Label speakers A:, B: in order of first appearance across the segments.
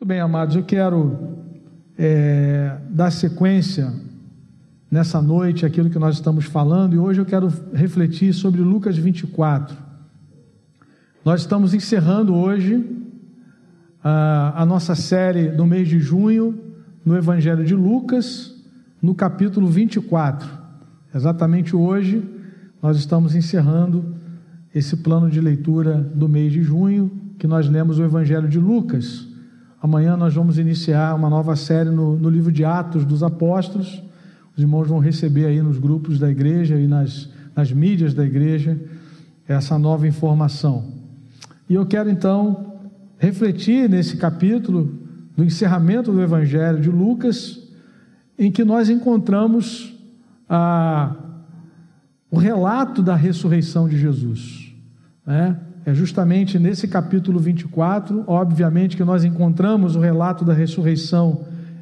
A: Muito bem, amados, eu quero é, dar sequência nessa noite aquilo que nós estamos falando e hoje eu quero refletir sobre Lucas 24. Nós estamos encerrando hoje a, a nossa série do mês de junho no Evangelho de Lucas, no capítulo 24. Exatamente hoje nós estamos encerrando esse plano de leitura do mês de junho, que nós lemos o Evangelho de Lucas. Amanhã nós vamos iniciar uma nova série no, no livro de Atos dos Apóstolos. Os irmãos vão receber aí nos grupos da igreja e nas, nas mídias da igreja essa nova informação. E eu quero então refletir nesse capítulo do encerramento do Evangelho de Lucas, em que nós encontramos a, o relato da ressurreição de Jesus. Né? É justamente nesse capítulo 24, obviamente, que nós encontramos o relato da ressurreição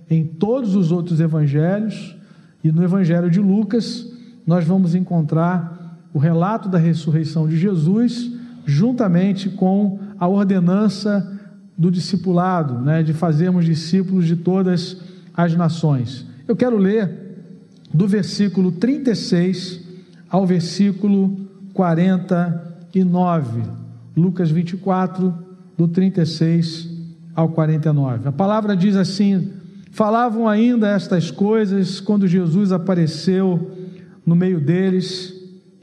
A: em todos os outros evangelhos, e no evangelho de Lucas, nós vamos encontrar o relato da ressurreição de Jesus, juntamente com a ordenança do discipulado, né, de fazermos discípulos de todas as nações. Eu quero ler do versículo 36 ao versículo 49. Lucas 24, do 36 ao 49. A palavra diz assim: Falavam ainda estas coisas quando Jesus apareceu no meio deles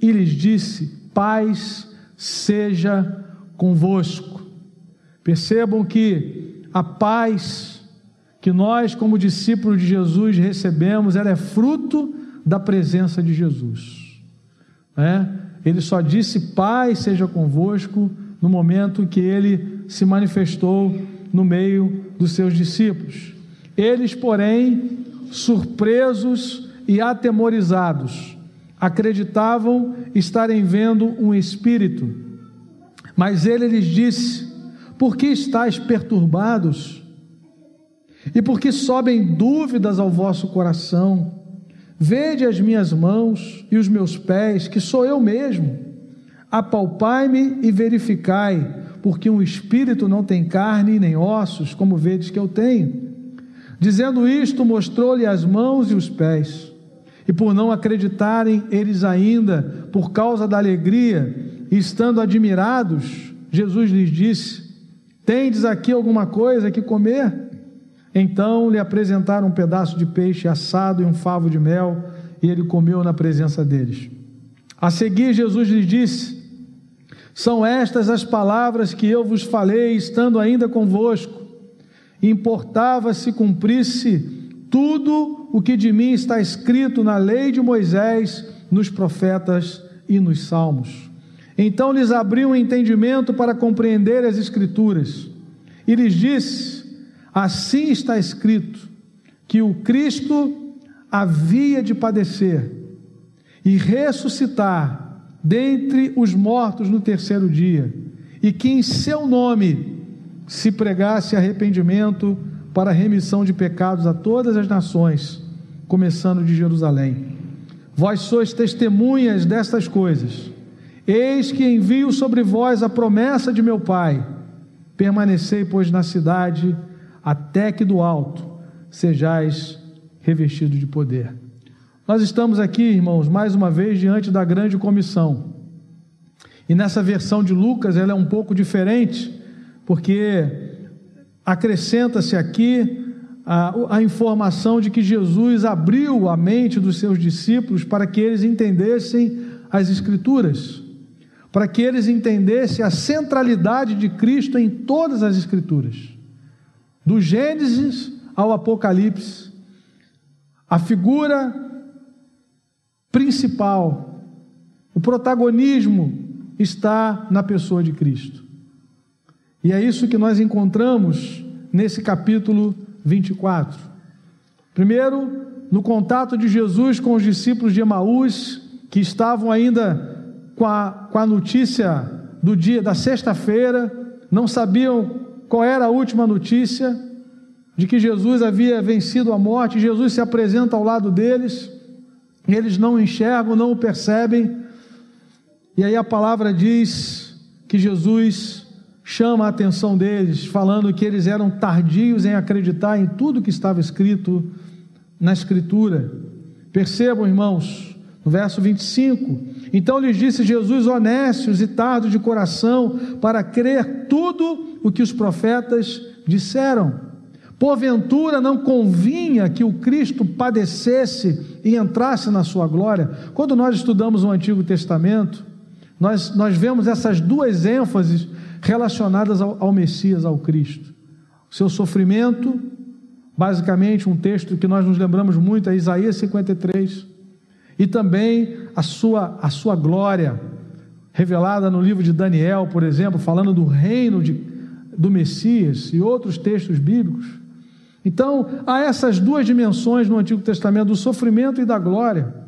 A: e lhes disse: Paz seja convosco. Percebam que a paz que nós, como discípulos de Jesus, recebemos, ela é fruto da presença de Jesus. É? Ele só disse: Paz seja convosco no momento que ele se manifestou no meio dos seus discípulos. Eles, porém, surpresos e atemorizados, acreditavam estarem vendo um espírito. Mas ele lhes disse: Por que estáis perturbados? E por que sobem dúvidas ao vosso coração? Vede as minhas mãos e os meus pés, que sou eu mesmo apalpai-me e verificai, porque um espírito não tem carne nem ossos, como vedes que eu tenho. Dizendo isto, mostrou-lhe as mãos e os pés. E por não acreditarem eles ainda, por causa da alegria, estando admirados, Jesus lhes disse: Tendes aqui alguma coisa que comer? Então lhe apresentaram um pedaço de peixe assado e um favo de mel, e ele comeu na presença deles. A seguir, Jesus lhes disse: São estas as palavras que eu vos falei, estando ainda convosco. Importava se cumprisse tudo o que de mim está escrito na lei de Moisés, nos profetas e nos salmos. Então lhes abriu um entendimento para compreender as Escrituras, e lhes disse: Assim está escrito, que o Cristo havia de padecer e ressuscitar dentre os mortos no terceiro dia, e que em seu nome se pregasse arrependimento para remissão de pecados a todas as nações, começando de Jerusalém. Vós sois testemunhas destas coisas. Eis que envio sobre vós a promessa de meu Pai. Permanecei, pois, na cidade, até que do alto sejais revestidos de poder. Nós estamos aqui, irmãos, mais uma vez diante da grande comissão. E nessa versão de Lucas, ela é um pouco diferente, porque acrescenta-se aqui a, a, informação de que Jesus abriu a mente dos seus discípulos para que eles entendessem as Escrituras, para que eles entendessem a centralidade de Cristo em todas as Escrituras, do Gênesis ao Apocalipse. A figura principal, o protagonismo está na pessoa de Cristo. E é isso que nós encontramos nesse capítulo 24. Primeiro, no contato de Jesus com os discípulos de Emaús, que estavam ainda com a, com a notícia do dia da sexta-feira, não sabiam qual era a última notícia de que Jesus havia vencido a morte. Jesus se apresenta ao lado deles eles não enxergam, não o percebem. E aí a palavra diz que Jesus chama a atenção deles, falando que eles eram tardios em acreditar em tudo que estava escrito na Escritura. Percebam, irmãos, no verso 25: Então lhes disse Jesus, honestos e tardos de coração, para crer tudo o que os profetas disseram. Porventura não convinha que o Cristo padecesse e entrasse na sua glória? Quando nós estudamos o Antigo Testamento, nós, nós vemos essas duas ênfases relacionadas ao, ao Messias, ao Cristo. O seu sofrimento, basicamente um texto que nós nos lembramos muito, é Isaías 53, e também a sua, a sua glória, revelada no livro de Daniel, por exemplo, falando do reino de, do Messias e outros textos bíblicos. Então, há essas duas dimensões no Antigo Testamento, do sofrimento e da glória.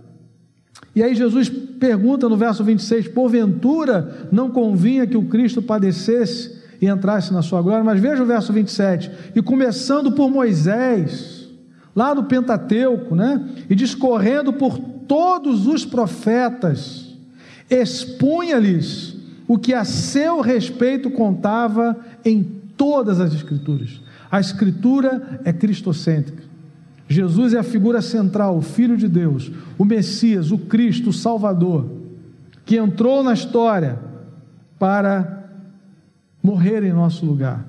A: E aí Jesus pergunta no verso 26: Porventura não convinha que o Cristo padecesse e entrasse na sua glória? Mas veja o verso 27. E começando por Moisés, lá no Pentateuco, né? E discorrendo por todos os profetas, expunha-lhes o que a seu respeito contava em todas as Escrituras. A Escritura é cristocêntrica. Jesus é a figura central, o Filho de Deus, o Messias, o Cristo, o Salvador, que entrou na história para morrer em nosso lugar.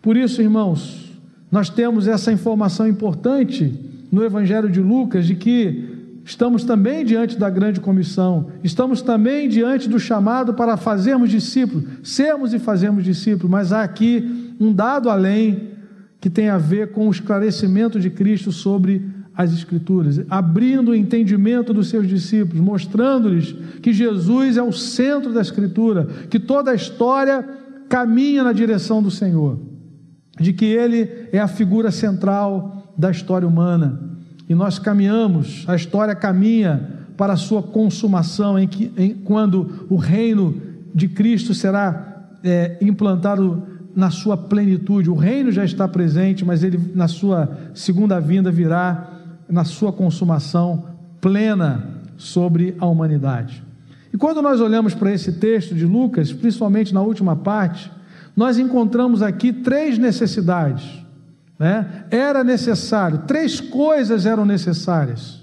A: Por isso, irmãos, nós temos essa informação importante no Evangelho de Lucas de que estamos também diante da grande comissão, estamos também diante do chamado para fazermos discípulos, sermos e fazermos discípulos, mas há aqui um dado além que tem a ver com o esclarecimento de Cristo sobre as Escrituras, abrindo o entendimento dos seus discípulos, mostrando-lhes que Jesus é o centro da Escritura, que toda a história caminha na direção do Senhor, de que Ele é a figura central da história humana. E nós caminhamos, a história caminha para a sua consumação, em que, em, quando o reino de Cristo será é, implantado na sua plenitude. O reino já está presente, mas ele na sua segunda vinda virá na sua consumação plena sobre a humanidade. E quando nós olhamos para esse texto de Lucas, principalmente na última parte, nós encontramos aqui três necessidades. Né? Era necessário, três coisas eram necessárias.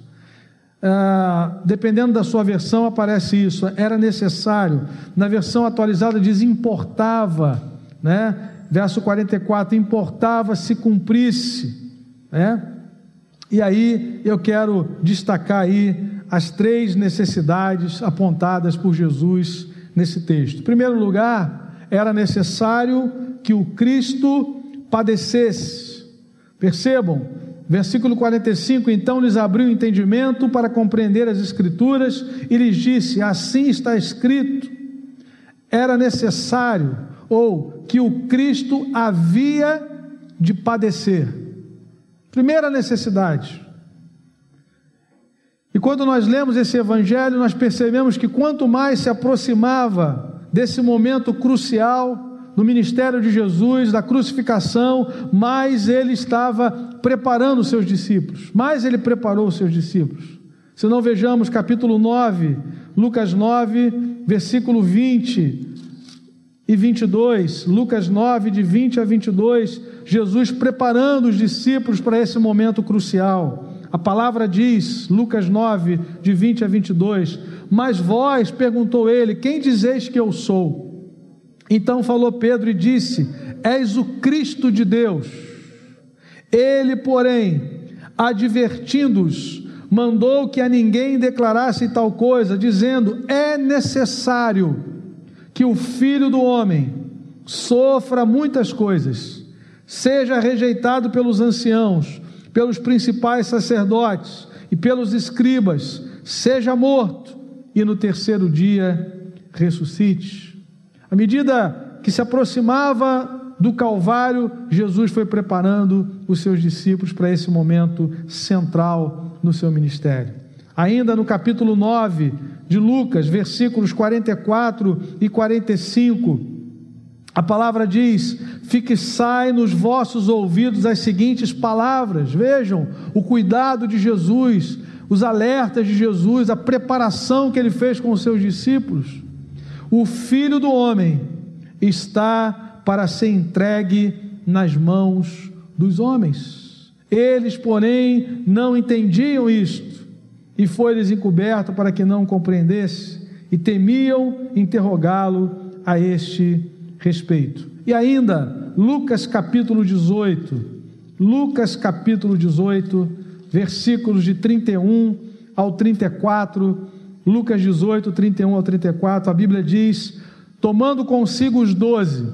A: Ah, dependendo da sua versão, aparece isso. Era necessário. Na versão atualizada, diz importava né? Verso 44: importava se cumprisse, né? E aí eu quero destacar aí as três necessidades apontadas por Jesus nesse texto. Em primeiro lugar, era necessário que o Cristo padecesse. Percebam, versículo 45: Então lhes abriu o entendimento para compreender as Escrituras e lhes disse: Assim está escrito. Era necessário ou que o Cristo havia de padecer. Primeira necessidade. E quando nós lemos esse evangelho, nós percebemos que quanto mais se aproximava desse momento crucial no ministério de Jesus, da crucificação, mais ele estava preparando os seus discípulos, mais ele preparou os seus discípulos. Se não vejamos capítulo 9, Lucas 9, versículo 20, e 22, Lucas 9, de 20 a 22, Jesus preparando os discípulos para esse momento crucial. A palavra diz, Lucas 9, de 20 a 22, mas vós, perguntou ele, quem dizeis que eu sou? Então falou Pedro e disse: És o Cristo de Deus. Ele, porém, advertindo-os, mandou que a ninguém declarasse tal coisa, dizendo: É necessário que o filho do homem sofra muitas coisas, seja rejeitado pelos anciãos, pelos principais sacerdotes e pelos escribas, seja morto e no terceiro dia ressuscite. À medida que se aproximava do Calvário, Jesus foi preparando os seus discípulos para esse momento central no seu ministério. Ainda no capítulo 9 de Lucas, versículos 44 e 45, a palavra diz: fixai nos vossos ouvidos as seguintes palavras. Vejam o cuidado de Jesus, os alertas de Jesus, a preparação que ele fez com os seus discípulos. O filho do homem está para ser entregue nas mãos dos homens. Eles, porém, não entendiam isto, e foi-lhes encoberto para que não compreendesse, e temiam interrogá-lo a este respeito. E ainda, Lucas capítulo 18, Lucas capítulo 18, versículos de 31 ao 34, Lucas 18, 31 ao 34, a Bíblia diz: Tomando consigo os doze,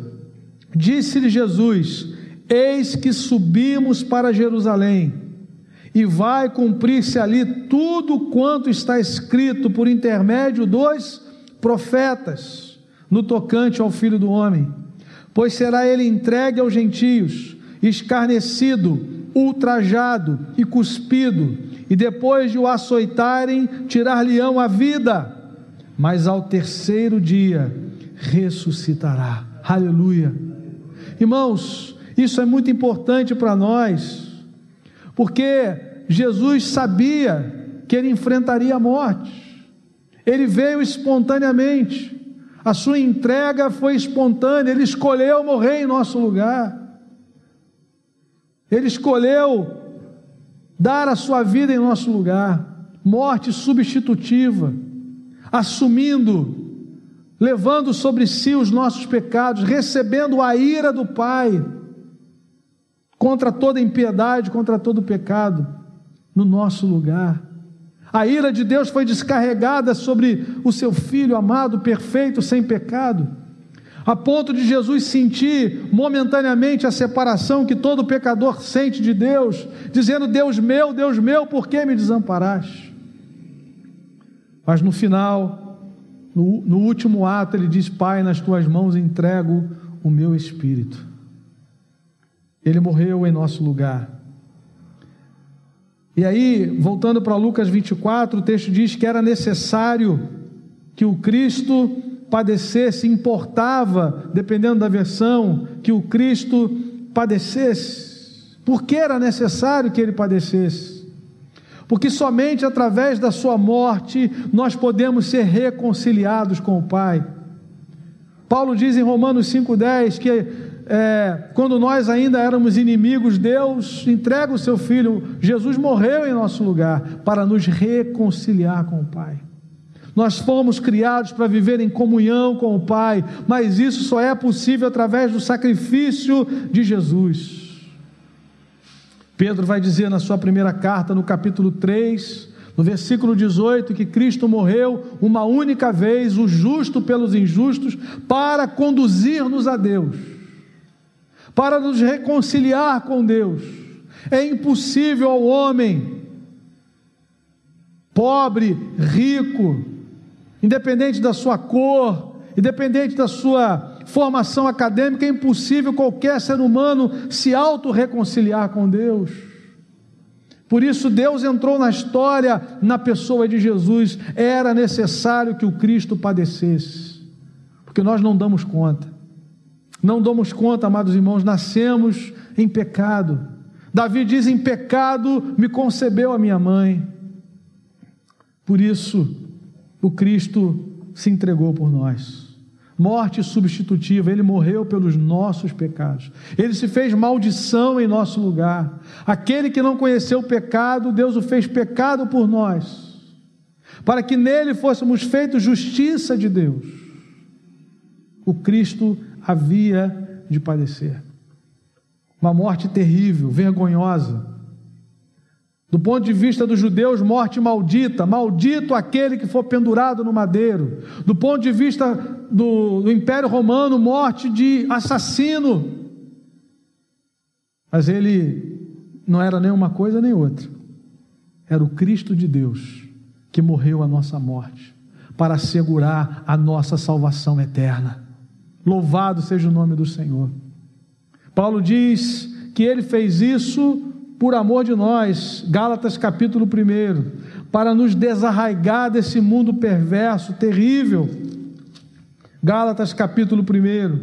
A: disse-lhe Jesus: Eis que subimos para Jerusalém, e vai cumprir-se ali tudo quanto está escrito por intermédio dos profetas, no tocante ao filho do homem. Pois será ele entregue aos gentios, escarnecido, ultrajado e cuspido, e depois de o açoitarem, tirar-lhe-ão a vida, mas ao terceiro dia ressuscitará. Aleluia. Irmãos, isso é muito importante para nós, porque Jesus sabia que ele enfrentaria a morte, ele veio espontaneamente, a sua entrega foi espontânea, ele escolheu morrer em nosso lugar, ele escolheu dar a sua vida em nosso lugar, morte substitutiva, assumindo levando sobre si os nossos pecados, recebendo a ira do Pai contra toda impiedade, contra todo pecado, no nosso lugar. A ira de Deus foi descarregada sobre o seu filho amado, perfeito, sem pecado, a ponto de Jesus sentir momentaneamente a separação que todo pecador sente de Deus, dizendo: Deus meu, Deus meu, por que me desamparaste? Mas no final, no, no último ato, ele diz: Pai, nas tuas mãos entrego o meu espírito. Ele morreu em nosso lugar. E aí, voltando para Lucas 24, o texto diz que era necessário que o Cristo padecesse, importava, dependendo da versão, que o Cristo padecesse. Por que era necessário que ele padecesse? porque somente através da Sua morte nós podemos ser reconciliados com o Pai. Paulo diz em Romanos 5,10 que é, quando nós ainda éramos inimigos, Deus entrega o seu Filho, Jesus morreu em nosso lugar para nos reconciliar com o Pai. Nós fomos criados para viver em comunhão com o Pai, mas isso só é possível através do sacrifício de Jesus. Pedro vai dizer na sua primeira carta, no capítulo 3, no versículo 18, que Cristo morreu uma única vez, o justo pelos injustos, para conduzir-nos a Deus, para nos reconciliar com Deus. É impossível ao homem, pobre, rico, independente da sua cor, independente da sua formação acadêmica, é impossível qualquer ser humano se auto-reconciliar com Deus. Por isso, Deus entrou na história na pessoa de Jesus. Era necessário que o Cristo padecesse, porque nós não damos conta. Não damos conta, amados irmãos, nascemos em pecado. Davi diz: em pecado me concebeu a minha mãe. Por isso, o Cristo se entregou por nós morte substitutiva, ele morreu pelos nossos pecados. Ele se fez maldição em nosso lugar. Aquele que não conheceu o pecado, Deus o fez pecado por nós, para que nele fôssemos feitos justiça de Deus. O Cristo havia de padecer. Uma morte terrível, vergonhosa do ponto de vista dos judeus, morte maldita, maldito aquele que for pendurado no madeiro. Do ponto de vista do, do Império Romano, morte de assassino. Mas ele não era nem uma coisa nem outra. Era o Cristo de Deus que morreu a nossa morte para assegurar a nossa salvação eterna. Louvado seja o nome do Senhor. Paulo diz que ele fez isso por amor de nós, Gálatas capítulo 1, para nos desarraigar desse mundo perverso, terrível. Gálatas capítulo 1,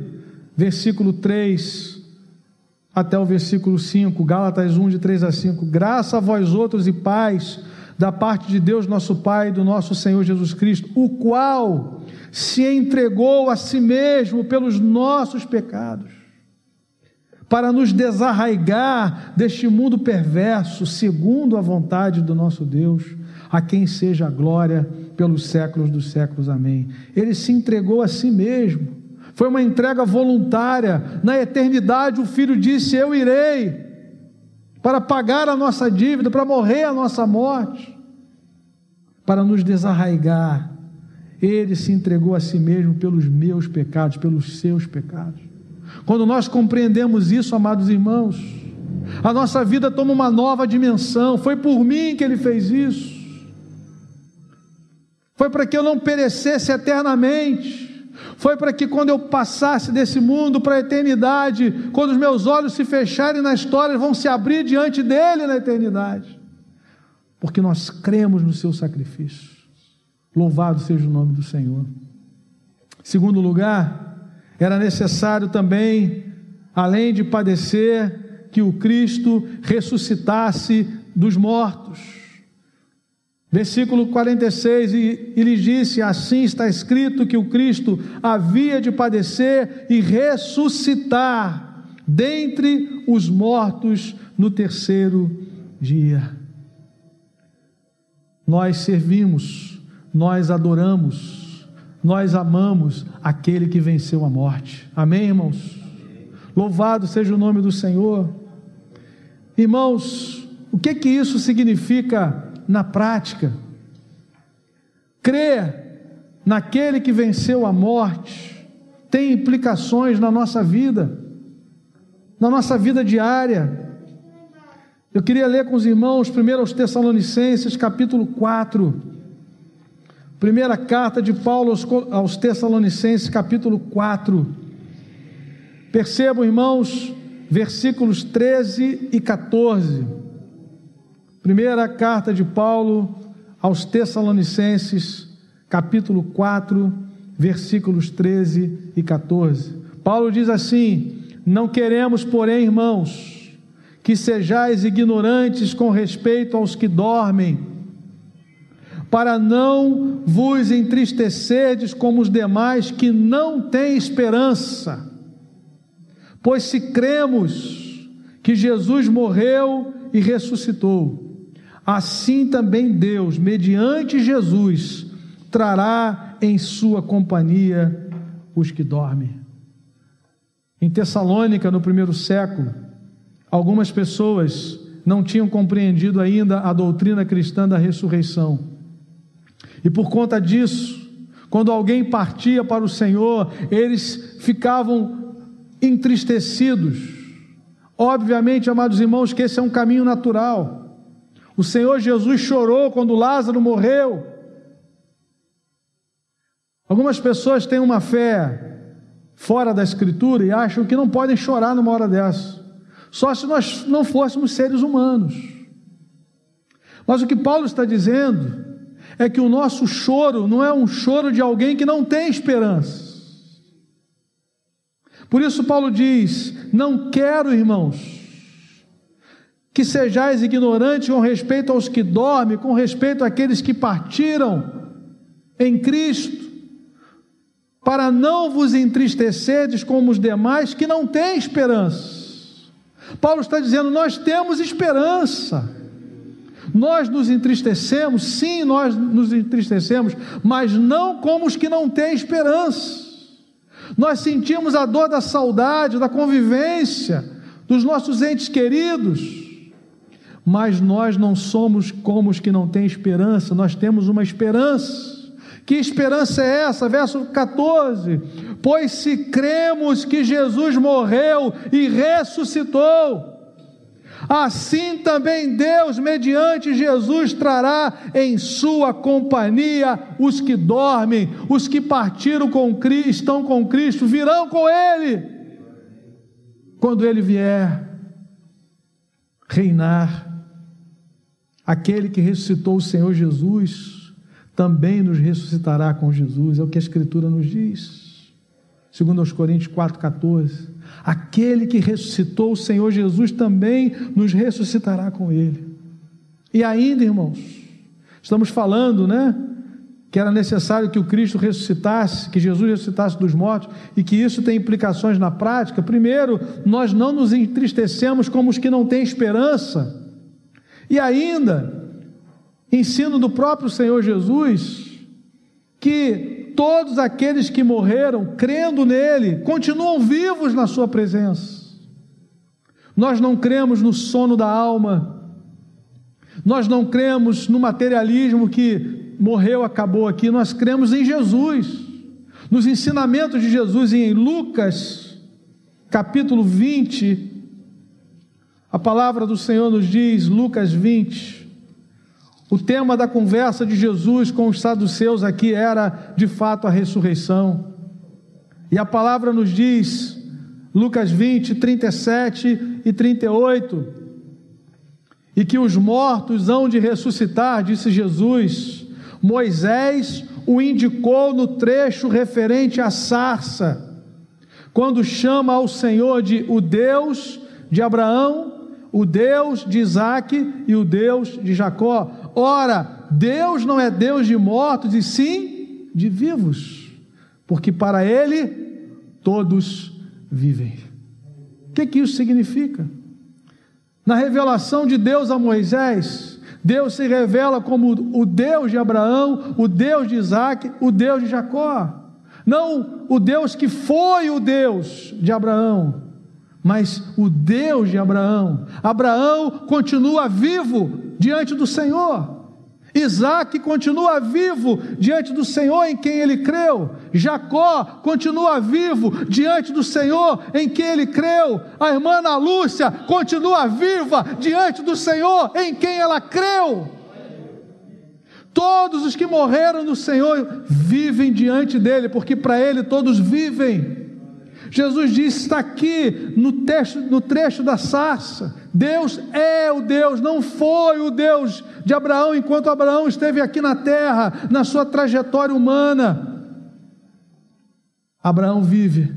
A: versículo 3 até o versículo 5, Gálatas 1, de 3 a 5. Graça a vós outros e paz da parte de Deus, nosso Pai, do nosso Senhor Jesus Cristo, o qual se entregou a si mesmo pelos nossos pecados, para nos desarraigar deste mundo perverso, segundo a vontade do nosso Deus, a quem seja a glória pelos séculos dos séculos. Amém. Ele se entregou a si mesmo. Foi uma entrega voluntária. Na eternidade, o Filho disse: Eu irei para pagar a nossa dívida, para morrer a nossa morte, para nos desarraigar. Ele se entregou a si mesmo pelos meus pecados, pelos seus pecados. Quando nós compreendemos isso, amados irmãos, a nossa vida toma uma nova dimensão. Foi por mim que ele fez isso. Foi para que eu não perecesse eternamente foi para que quando eu passasse desse mundo para a eternidade, quando os meus olhos se fecharem na história, vão se abrir diante dele na eternidade. Porque nós cremos no seu sacrifício. Louvado seja o nome do Senhor. Segundo lugar, era necessário também, além de padecer, que o Cristo ressuscitasse dos mortos. Versículo 46, e, e lhe disse: Assim está escrito que o Cristo havia de padecer e ressuscitar dentre os mortos no terceiro dia. Nós servimos, nós adoramos, nós amamos aquele que venceu a morte. Amém, irmãos? Louvado seja o nome do Senhor. Irmãos, o que que isso significa? Na prática. Crer naquele que venceu a morte tem implicações na nossa vida, na nossa vida diária. Eu queria ler com os irmãos, primeiro aos Tessalonicenses, capítulo 4. Primeira carta de Paulo aos Tessalonicenses, capítulo 4. Percebam, irmãos, versículos 13 e 14. Primeira carta de Paulo aos Tessalonicenses, capítulo 4, versículos 13 e 14. Paulo diz assim: Não queremos, porém, irmãos, que sejais ignorantes com respeito aos que dormem, para não vos entristecerdes como os demais que não têm esperança. Pois se cremos que Jesus morreu e ressuscitou, assim também Deus, mediante Jesus, trará em sua companhia os que dormem. Em Tessalônica, no primeiro século, algumas pessoas não tinham compreendido ainda a doutrina cristã da ressurreição. E por conta disso, quando alguém partia para o Senhor, eles ficavam entristecidos. Obviamente, amados irmãos, que esse é um caminho natural. O Senhor Jesus chorou quando Lázaro morreu. Algumas pessoas têm uma fé fora da Escritura e acham que não podem chorar numa hora dessa, só se nós não fôssemos seres humanos. Mas o que Paulo está dizendo é que o nosso choro não é um choro de alguém que não tem esperança. Por isso, Paulo diz: Não quero, irmãos, que sejais ignorantes com respeito aos que dormem, com respeito àqueles que partiram em Cristo, para não vos entristecerdes como os demais que não têm esperança. Paulo está dizendo: nós temos esperança. Nós nos entristecemos, sim, nós nos entristecemos, mas não como os que não têm esperança. Nós sentimos a dor da saudade, da convivência dos nossos entes queridos, mas nós não somos como os que não têm esperança, nós temos uma esperança. Que esperança é essa? Verso 14: Pois se cremos que Jesus morreu e ressuscitou, assim também Deus, mediante Jesus, trará em sua companhia os que dormem, os que partiram com Cristo, estão com Cristo, virão com Ele, quando Ele vier reinar Aquele que ressuscitou o Senhor Jesus também nos ressuscitará com Jesus, é o que a Escritura nos diz. Segundo aos Coríntios 4,14. Aquele que ressuscitou o Senhor Jesus também nos ressuscitará com Ele. E ainda, irmãos, Estamos falando, né? Que era necessário que o Cristo ressuscitasse, que Jesus ressuscitasse dos mortos e que isso tem implicações na prática. Primeiro, nós não nos entristecemos como os que não têm esperança. E ainda, ensino do próprio Senhor Jesus, que todos aqueles que morreram crendo nele continuam vivos na sua presença. Nós não cremos no sono da alma, nós não cremos no materialismo que morreu, acabou aqui, nós cremos em Jesus, nos ensinamentos de Jesus em Lucas, capítulo 20, a palavra do Senhor nos diz, Lucas 20, o tema da conversa de Jesus com os saduceus aqui era, de fato, a ressurreição. E a palavra nos diz, Lucas 20, 37 e 38, e que os mortos hão de ressuscitar, disse Jesus. Moisés o indicou no trecho referente à sarça, quando chama ao Senhor de o Deus de Abraão, o Deus de Isaac e o Deus de Jacó. Ora, Deus não é Deus de mortos, e sim de vivos, porque para Ele todos vivem. O que, que isso significa? Na revelação de Deus a Moisés, Deus se revela como o Deus de Abraão, o Deus de Isaac, o Deus de Jacó. Não o Deus que foi o Deus de Abraão, mas o Deus de Abraão. Abraão continua vivo diante do Senhor. Isaac continua vivo diante do Senhor em quem ele creu. Jacó continua vivo diante do Senhor em quem ele creu. A irmã Ana Lúcia continua viva diante do Senhor em quem ela creu. Todos os que morreram no Senhor vivem diante dele, porque para ele todos vivem. Jesus disse, está aqui no, no trecho da sarça: Deus é o Deus, não foi o Deus de Abraão enquanto Abraão esteve aqui na terra, na sua trajetória humana. Abraão vive,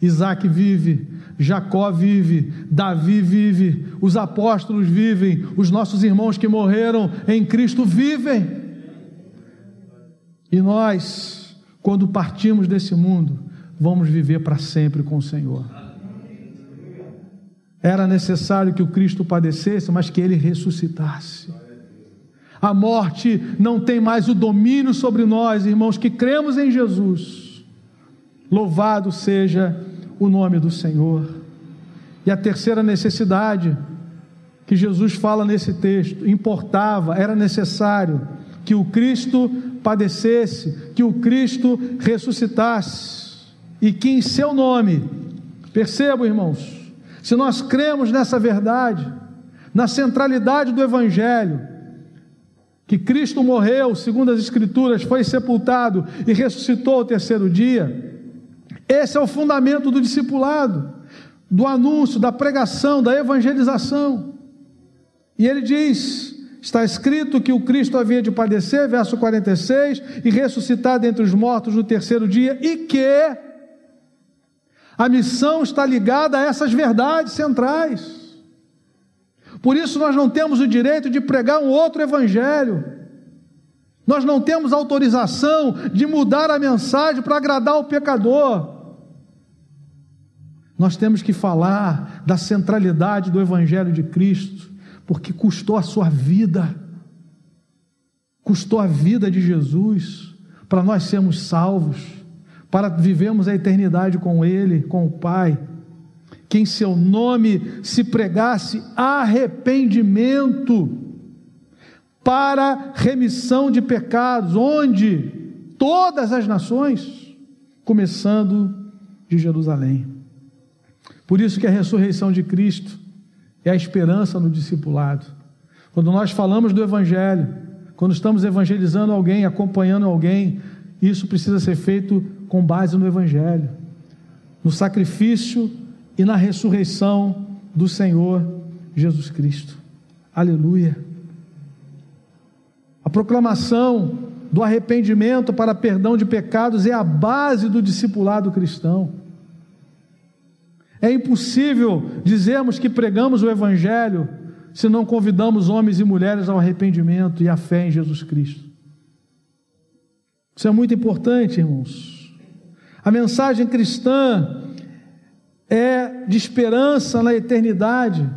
A: Isaac vive, Jacó vive, Davi vive, os apóstolos vivem, os nossos irmãos que morreram em Cristo vivem. E nós, quando partimos desse mundo, vamos viver para sempre com o Senhor. Era necessário que o Cristo padecesse, mas que ele ressuscitasse. A morte não tem mais o domínio sobre nós, irmãos, que cremos em Jesus. Louvado seja o nome do Senhor. E a terceira necessidade que Jesus fala nesse texto, importava, era necessário que o Cristo padecesse, que o Cristo ressuscitasse e que em seu nome, percebam irmãos, se nós cremos nessa verdade, na centralidade do Evangelho, que Cristo morreu, segundo as Escrituras, foi sepultado e ressuscitou ao terceiro dia, esse é o fundamento do discipulado, do anúncio, da pregação, da evangelização. E ele diz: está escrito que o Cristo havia de padecer, verso 46, e ressuscitar dentre os mortos no terceiro dia, e que a missão está ligada a essas verdades centrais. Por isso nós não temos o direito de pregar um outro evangelho. Nós não temos autorização de mudar a mensagem para agradar o pecador. Nós temos que falar da centralidade do evangelho de Cristo, porque custou a sua vida. Custou a vida de Jesus para nós sermos salvos para vivemos a eternidade com Ele, com o Pai. Que em seu nome se pregasse arrependimento para remissão de pecados, onde todas as nações, começando de Jerusalém. Por isso que a ressurreição de Cristo é a esperança no discipulado. Quando nós falamos do Evangelho, quando estamos evangelizando alguém, acompanhando alguém, isso precisa ser feito com base no Evangelho, no sacrifício e na ressurreição do Senhor Jesus Cristo. Aleluia. A proclamação do arrependimento para perdão de pecados é a base do discipulado cristão. É impossível dizermos que pregamos o Evangelho se não convidamos homens e mulheres ao arrependimento e à fé em Jesus Cristo. Isso é muito importante, irmãos. A mensagem cristã é de esperança na eternidade,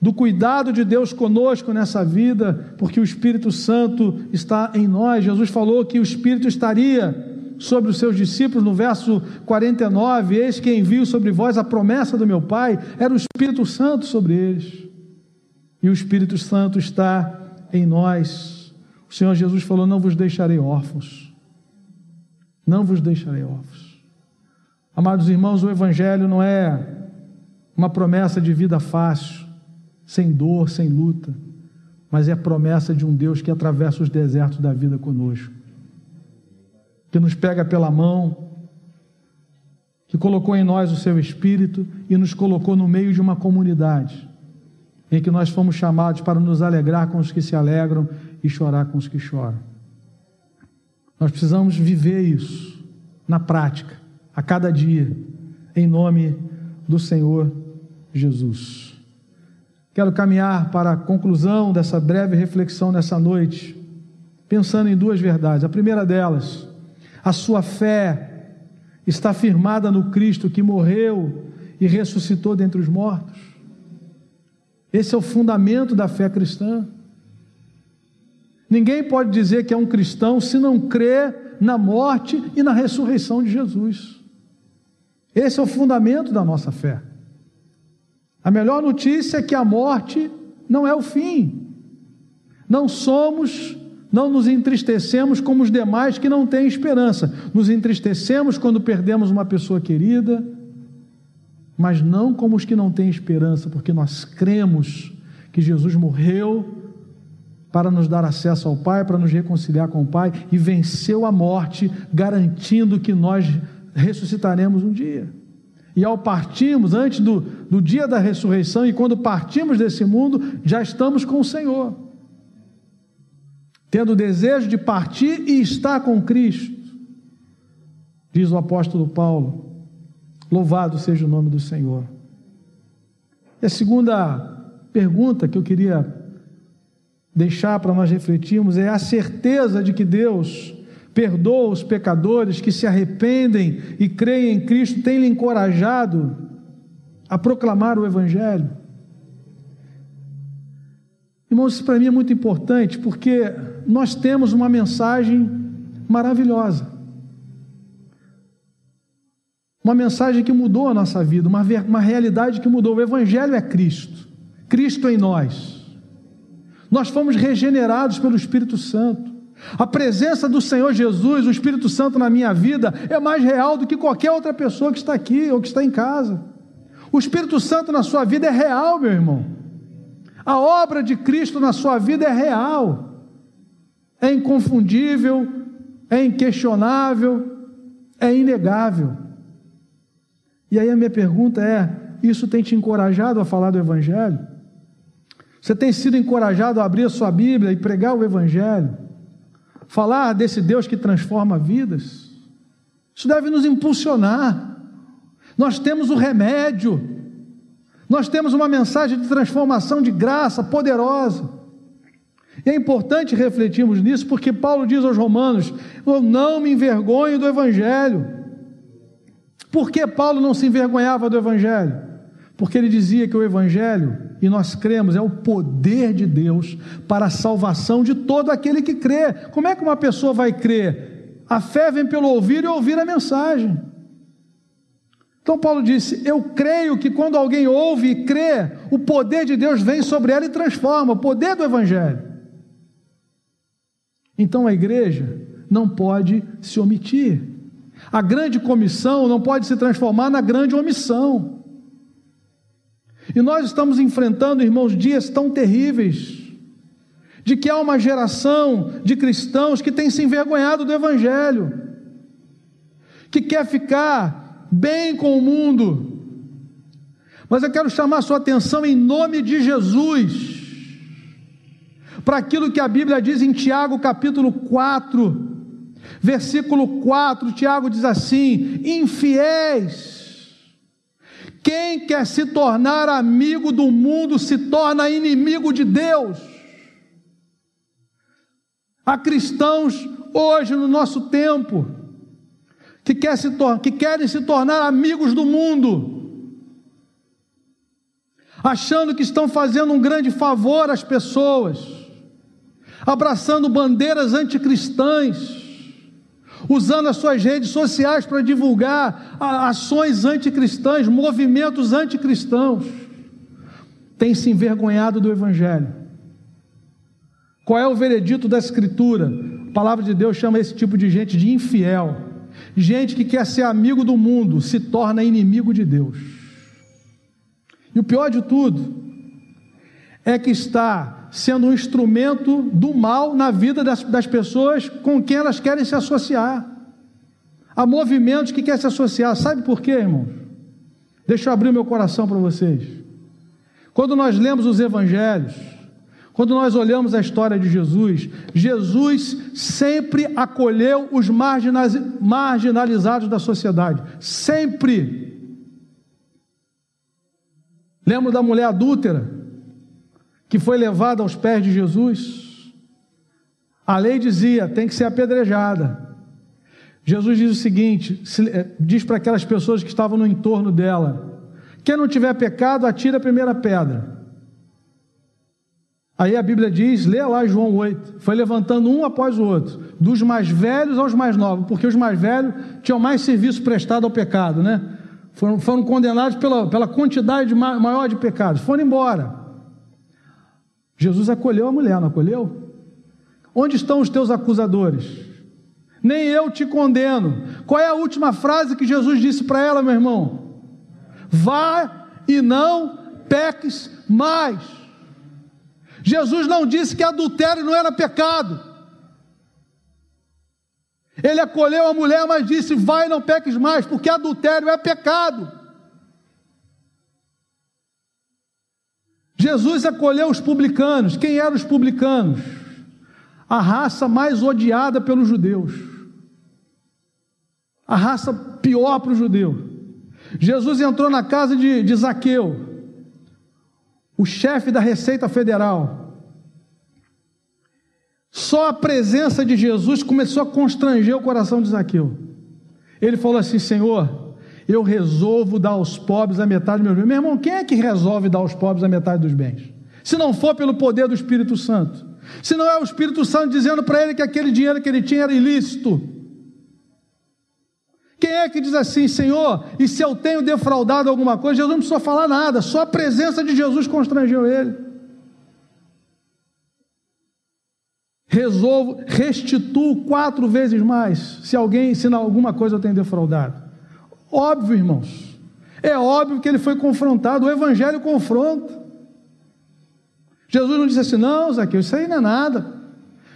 A: do cuidado de Deus conosco nessa vida, porque o Espírito Santo está em nós. Jesus falou que o Espírito estaria sobre os seus discípulos no verso 49: Eis que envio sobre vós a promessa do meu Pai, era o Espírito Santo sobre eles. E o Espírito Santo está em nós. O Senhor Jesus falou: Não vos deixarei órfãos. Não vos deixarei órfãos. Amados irmãos, o Evangelho não é uma promessa de vida fácil, sem dor, sem luta, mas é a promessa de um Deus que atravessa os desertos da vida conosco que nos pega pela mão, que colocou em nós o seu espírito e nos colocou no meio de uma comunidade em que nós fomos chamados para nos alegrar com os que se alegram e chorar com os que choram. Nós precisamos viver isso na prática, a cada dia, em nome do Senhor Jesus. Quero caminhar para a conclusão dessa breve reflexão nessa noite, pensando em duas verdades. A primeira delas, a sua fé está firmada no Cristo que morreu e ressuscitou dentre os mortos. Esse é o fundamento da fé cristã. Ninguém pode dizer que é um cristão se não crê na morte e na ressurreição de Jesus. Esse é o fundamento da nossa fé. A melhor notícia é que a morte não é o fim. Não somos não nos entristecemos como os demais que não têm esperança. Nos entristecemos quando perdemos uma pessoa querida, mas não como os que não têm esperança, porque nós cremos que Jesus morreu para nos dar acesso ao Pai, para nos reconciliar com o Pai e venceu a morte, garantindo que nós ressuscitaremos um dia. E ao partirmos, antes do, do dia da ressurreição, e quando partimos desse mundo, já estamos com o Senhor tendo o desejo de partir e estar com Cristo. Diz o apóstolo Paulo: Louvado seja o nome do Senhor. E a segunda pergunta que eu queria deixar para nós refletirmos é a certeza de que Deus perdoa os pecadores que se arrependem e creem em Cristo, tem lhe encorajado a proclamar o Evangelho. Irmãos, isso para mim é muito importante porque nós temos uma mensagem maravilhosa. Uma mensagem que mudou a nossa vida, uma, uma realidade que mudou. O Evangelho é Cristo, Cristo em nós. Nós fomos regenerados pelo Espírito Santo. A presença do Senhor Jesus, o Espírito Santo na minha vida, é mais real do que qualquer outra pessoa que está aqui ou que está em casa. O Espírito Santo na sua vida é real, meu irmão. A obra de Cristo na sua vida é real é inconfundível, é inquestionável, é inegável. E aí a minha pergunta é: isso tem te encorajado a falar do Evangelho? Você tem sido encorajado a abrir a sua Bíblia e pregar o Evangelho? Falar desse Deus que transforma vidas? Isso deve nos impulsionar. Nós temos o remédio, nós temos uma mensagem de transformação de graça poderosa. E é importante refletirmos nisso, porque Paulo diz aos Romanos: Eu não me envergonho do Evangelho. Por que Paulo não se envergonhava do Evangelho? Porque ele dizia que o Evangelho, e nós cremos, é o poder de Deus para a salvação de todo aquele que crê. Como é que uma pessoa vai crer? A fé vem pelo ouvir e ouvir a mensagem. Então Paulo disse: Eu creio que quando alguém ouve e crê, o poder de Deus vem sobre ela e transforma o poder do Evangelho. Então a igreja não pode se omitir. A grande comissão não pode se transformar na grande omissão. E nós estamos enfrentando, irmãos, dias tão terríveis, de que há uma geração de cristãos que tem se envergonhado do Evangelho, que quer ficar bem com o mundo. Mas eu quero chamar sua atenção em nome de Jesus para aquilo que a Bíblia diz em Tiago capítulo 4, versículo 4, Tiago diz assim: infiéis, Quem quer se tornar amigo do mundo se torna inimigo de Deus. Há cristãos hoje no nosso tempo que, quer se que querem se tornar amigos do mundo, achando que estão fazendo um grande favor às pessoas, abraçando bandeiras anticristãs usando as suas redes sociais para divulgar ações anticristãs, movimentos anticristãos, tem se envergonhado do Evangelho. Qual é o veredito da Escritura? A palavra de Deus chama esse tipo de gente de infiel. Gente que quer ser amigo do mundo se torna inimigo de Deus. E o pior de tudo é que está sendo um instrumento do mal na vida das, das pessoas com quem elas querem se associar. Há movimentos que querem se associar. Sabe por quê, irmãos? Deixa eu abrir meu coração para vocês. Quando nós lemos os evangelhos, quando nós olhamos a história de Jesus, Jesus sempre acolheu os marginalizados da sociedade. Sempre. Lembra da mulher adúltera? Que foi levada aos pés de Jesus, a lei dizia: tem que ser apedrejada. Jesus diz o seguinte: eh, diz para aquelas pessoas que estavam no entorno dela: quem não tiver pecado, atira a primeira pedra. Aí a Bíblia diz, lê lá João 8, foi levantando um após o outro, dos mais velhos aos mais novos, porque os mais velhos tinham mais serviço prestado ao pecado, né? Foram, foram condenados pela, pela quantidade maior de pecados, foram embora. Jesus acolheu a mulher, não acolheu? Onde estão os teus acusadores? Nem eu te condeno. Qual é a última frase que Jesus disse para ela, meu irmão? Vá e não peques mais. Jesus não disse que adultério não era pecado. Ele acolheu a mulher, mas disse: Vai e não peques mais, porque adultério é pecado. Jesus acolheu os publicanos. Quem eram os publicanos? A raça mais odiada pelos judeus. A raça pior para o judeu. Jesus entrou na casa de, de Zaqueu, o chefe da Receita Federal. Só a presença de Jesus começou a constranger o coração de Zaqueu. Ele falou assim: Senhor, eu resolvo dar aos pobres a metade dos meus bens. Meu irmão, quem é que resolve dar aos pobres a metade dos bens? Se não for pelo poder do Espírito Santo. Se não é o Espírito Santo dizendo para ele que aquele dinheiro que ele tinha era ilícito. Quem é que diz assim, Senhor, e se eu tenho defraudado alguma coisa? Jesus não precisou falar nada, só a presença de Jesus constrangeu ele. Resolvo, restituo quatro vezes mais, se alguém, se alguma coisa eu tenho defraudado. Óbvio, irmãos. É óbvio que ele foi confrontado, o Evangelho confronta. Jesus não disse assim, não, Zaqueu, isso aí não é nada.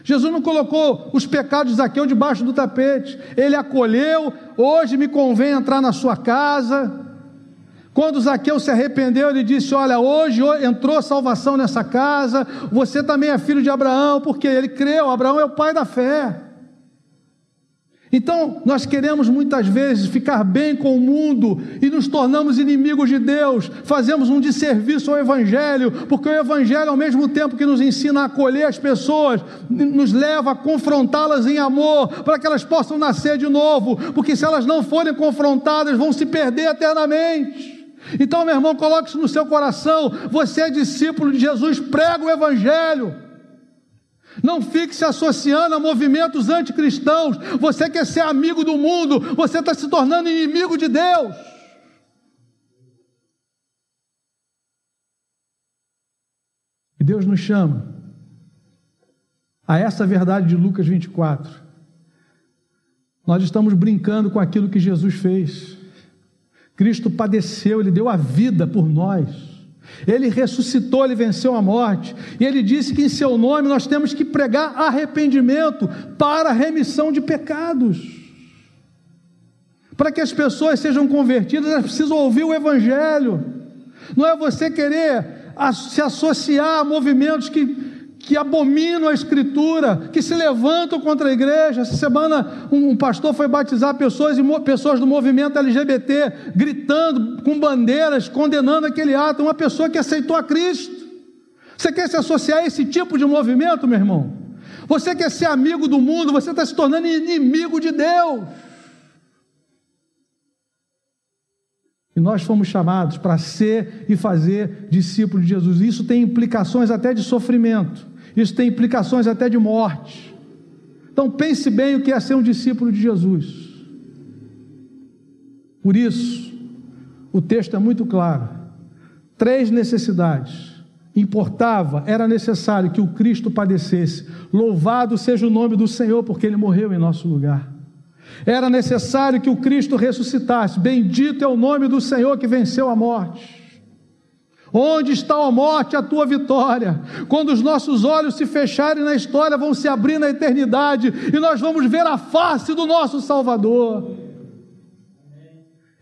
A: Jesus não colocou os pecados de Zaqueu debaixo do tapete. Ele acolheu, hoje me convém entrar na sua casa. Quando Zaqueu se arrependeu, ele disse: Olha, hoje entrou salvação nessa casa, você também é filho de Abraão, porque ele creu, Abraão é o pai da fé. Então, nós queremos muitas vezes ficar bem com o mundo e nos tornamos inimigos de Deus, fazemos um desserviço ao Evangelho, porque o Evangelho, ao mesmo tempo que nos ensina a acolher as pessoas, nos leva a confrontá-las em amor, para que elas possam nascer de novo, porque se elas não forem confrontadas, vão se perder eternamente. Então, meu irmão, coloque isso no seu coração: você é discípulo de Jesus, prega o Evangelho. Não fique se associando a movimentos anticristãos. Você quer ser amigo do mundo, você está se tornando inimigo de Deus. E Deus nos chama a essa verdade de Lucas 24. Nós estamos brincando com aquilo que Jesus fez. Cristo padeceu, ele deu a vida por nós. Ele ressuscitou, ele venceu a morte. E ele disse que em seu nome nós temos que pregar arrependimento para remissão de pecados. Para que as pessoas sejam convertidas, elas precisam ouvir o Evangelho. Não é você querer se associar a movimentos que, que abominam a Escritura, que se levantam contra a igreja. Essa semana, um, pastor foi batizar pessoas, pessoas do movimento LGBT, gritando com bandeiras, condenando aquele ato. Uma pessoa que aceitou a Cristo. Você quer se associar a esse tipo de movimento, meu irmão? Você quer ser amigo do mundo, você está se tornando inimigo de Deus. E nós fomos chamados para ser e fazer discípulos de Jesus. Isso tem implicações até de sofrimento, isso tem implicações até de morte. Então pense bem o que é ser um discípulo de Jesus. Por isso, o texto é muito claro. Três necessidades. Importava, era necessário que o Cristo padecesse. Louvado seja o nome do Senhor, porque ele morreu em nosso lugar. Era necessário que o Cristo ressuscitasse. Bendito é o nome do Senhor que venceu a morte. Onde está a morte, a tua vitória? Quando os nossos olhos se fecharem na história, vão se abrir na eternidade e nós vamos ver a face do nosso Salvador.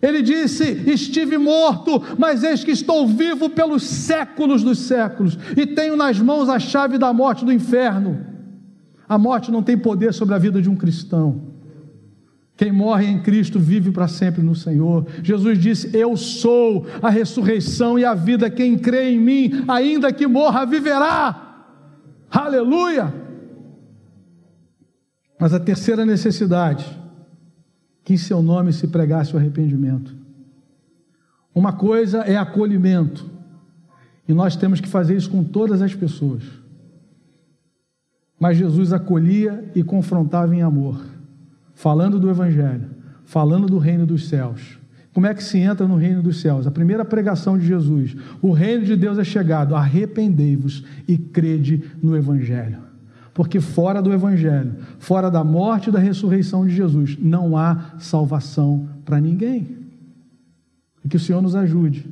A: Ele disse: Estive morto, mas eis que estou vivo pelos séculos dos séculos e tenho nas mãos a chave da morte do inferno. A morte não tem poder sobre a vida de um cristão. Quem morre em Cristo vive para sempre no Senhor. Jesus disse: Eu sou a ressurreição e a vida. Quem crê em mim, ainda que morra, viverá. Aleluia! Mas a terceira necessidade, que em seu nome se pregasse o arrependimento. Uma coisa é acolhimento, e nós temos que fazer isso com todas as pessoas. Mas Jesus acolhia e confrontava em amor falando do Evangelho, falando do reino dos céus. Como é que se entra no reino dos céus? A primeira pregação de Jesus: o reino de Deus é chegado, arrependei-vos e crede no Evangelho. Porque fora do Evangelho, fora da morte e da ressurreição de Jesus, não há salvação para ninguém. E que o Senhor nos ajude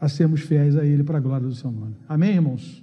A: a sermos fiéis a Ele para a glória do Seu nome. Amém, irmãos?